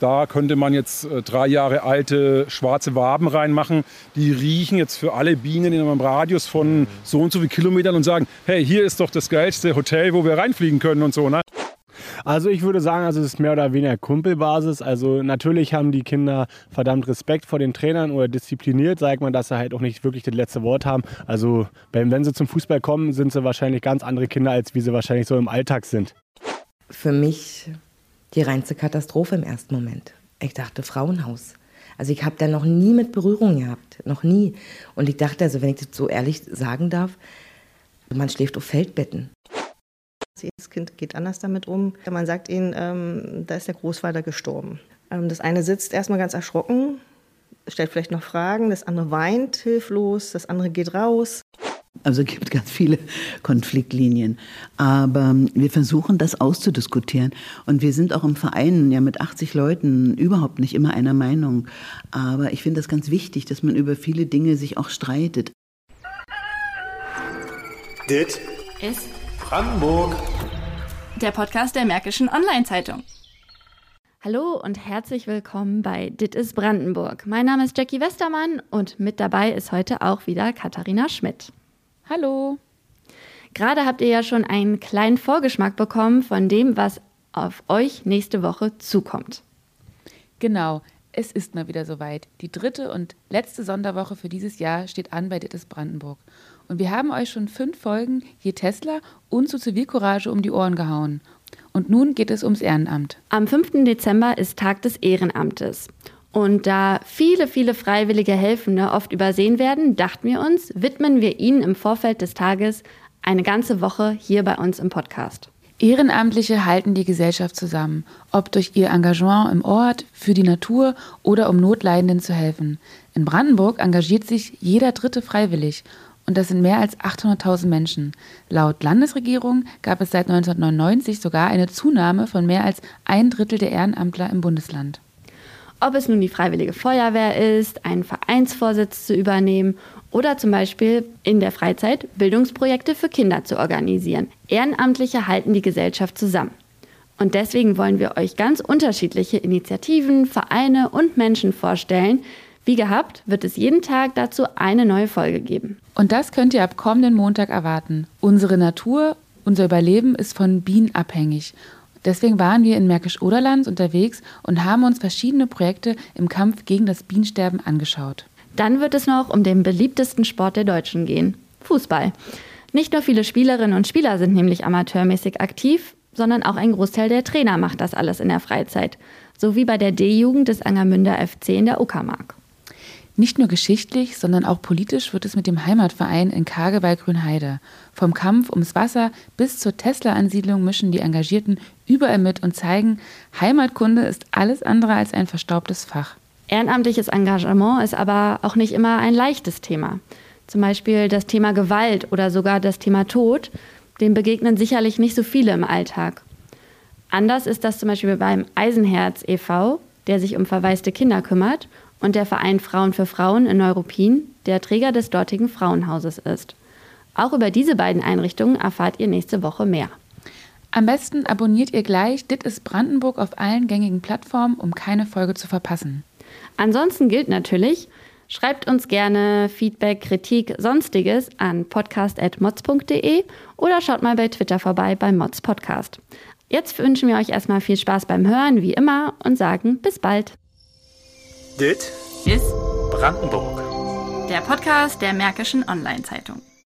Da könnte man jetzt äh, drei Jahre alte schwarze Waben reinmachen. Die riechen jetzt für alle Bienen in einem Radius von so und so viel Kilometern und sagen, hey, hier ist doch das geilste Hotel, wo wir reinfliegen können und so. Ne? Also ich würde sagen, also es ist mehr oder weniger Kumpelbasis. Also natürlich haben die Kinder verdammt Respekt vor den Trainern oder diszipliniert, sagt man, dass sie halt auch nicht wirklich das letzte Wort haben. Also wenn sie zum Fußball kommen, sind sie wahrscheinlich ganz andere Kinder, als wie sie wahrscheinlich so im Alltag sind. Für mich die reinste Katastrophe im ersten Moment. Ich dachte Frauenhaus. Also ich habe da noch nie mit Berührung gehabt, noch nie. Und ich dachte, also wenn ich das so ehrlich sagen darf, man schläft auf Feldbetten. Jedes Kind geht anders damit um. Man sagt ihnen, ähm, da ist der Großvater gestorben. Ähm, das eine sitzt erstmal ganz erschrocken, stellt vielleicht noch Fragen, das andere weint hilflos, das andere geht raus. Also es gibt ganz viele Konfliktlinien. Aber wir versuchen das auszudiskutieren. Und wir sind auch im Verein ja mit 80 Leuten überhaupt nicht immer einer Meinung. Aber ich finde das ganz wichtig, dass man über viele Dinge sich auch streitet. Dit ist Brandenburg. Der Podcast der Märkischen Online-Zeitung. Hallo und herzlich willkommen bei Dit ist Brandenburg. Mein Name ist Jackie Westermann und mit dabei ist heute auch wieder Katharina Schmidt. Hallo. Gerade habt ihr ja schon einen kleinen Vorgeschmack bekommen von dem, was auf euch nächste Woche zukommt. Genau, es ist mal wieder soweit. Die dritte und letzte Sonderwoche für dieses Jahr steht an bei Dittes Brandenburg. Und wir haben euch schon fünf Folgen je Tesla und zu Zivilcourage um die Ohren gehauen. Und nun geht es ums Ehrenamt. Am 5. Dezember ist Tag des Ehrenamtes. Und da viele, viele freiwillige Helfende oft übersehen werden, dachten wir uns, widmen wir ihnen im Vorfeld des Tages eine ganze Woche hier bei uns im Podcast. Ehrenamtliche halten die Gesellschaft zusammen, ob durch ihr Engagement im Ort, für die Natur oder um Notleidenden zu helfen. In Brandenburg engagiert sich jeder Dritte freiwillig und das sind mehr als 800.000 Menschen. Laut Landesregierung gab es seit 1999 sogar eine Zunahme von mehr als ein Drittel der Ehrenamtler im Bundesland. Ob es nun die Freiwillige Feuerwehr ist, einen Vereinsvorsitz zu übernehmen oder zum Beispiel in der Freizeit Bildungsprojekte für Kinder zu organisieren. Ehrenamtliche halten die Gesellschaft zusammen. Und deswegen wollen wir euch ganz unterschiedliche Initiativen, Vereine und Menschen vorstellen. Wie gehabt, wird es jeden Tag dazu eine neue Folge geben. Und das könnt ihr ab kommenden Montag erwarten. Unsere Natur, unser Überleben ist von Bienen abhängig. Deswegen waren wir in Märkisch-Oderland unterwegs und haben uns verschiedene Projekte im Kampf gegen das Bienensterben angeschaut. Dann wird es noch um den beliebtesten Sport der Deutschen gehen: Fußball. Nicht nur viele Spielerinnen und Spieler sind nämlich amateurmäßig aktiv, sondern auch ein Großteil der Trainer macht das alles in der Freizeit. So wie bei der D-Jugend des Angermünder FC in der Uckermark. Nicht nur geschichtlich, sondern auch politisch wird es mit dem Heimatverein in Kage bei Grünheide. Vom Kampf ums Wasser bis zur Tesla-Ansiedlung mischen die Engagierten überall mit und zeigen, Heimatkunde ist alles andere als ein verstaubtes Fach. Ehrenamtliches Engagement ist aber auch nicht immer ein leichtes Thema. Zum Beispiel das Thema Gewalt oder sogar das Thema Tod, dem begegnen sicherlich nicht so viele im Alltag. Anders ist das zum Beispiel beim Eisenherz e.V., der sich um verwaiste Kinder kümmert und der Verein Frauen für Frauen in Neuruppin, der Träger des dortigen Frauenhauses ist. Auch über diese beiden Einrichtungen erfahrt ihr nächste Woche mehr. Am besten abonniert ihr gleich Dit ist Brandenburg auf allen gängigen Plattformen, um keine Folge zu verpassen. Ansonsten gilt natürlich, schreibt uns gerne Feedback, Kritik, sonstiges an podcast.mods.de oder schaut mal bei Twitter vorbei beim Mods Podcast. Jetzt wünschen wir euch erstmal viel Spaß beim Hören, wie immer, und sagen bis bald. Dit ist Brandenburg. Der Podcast der Märkischen Online-Zeitung.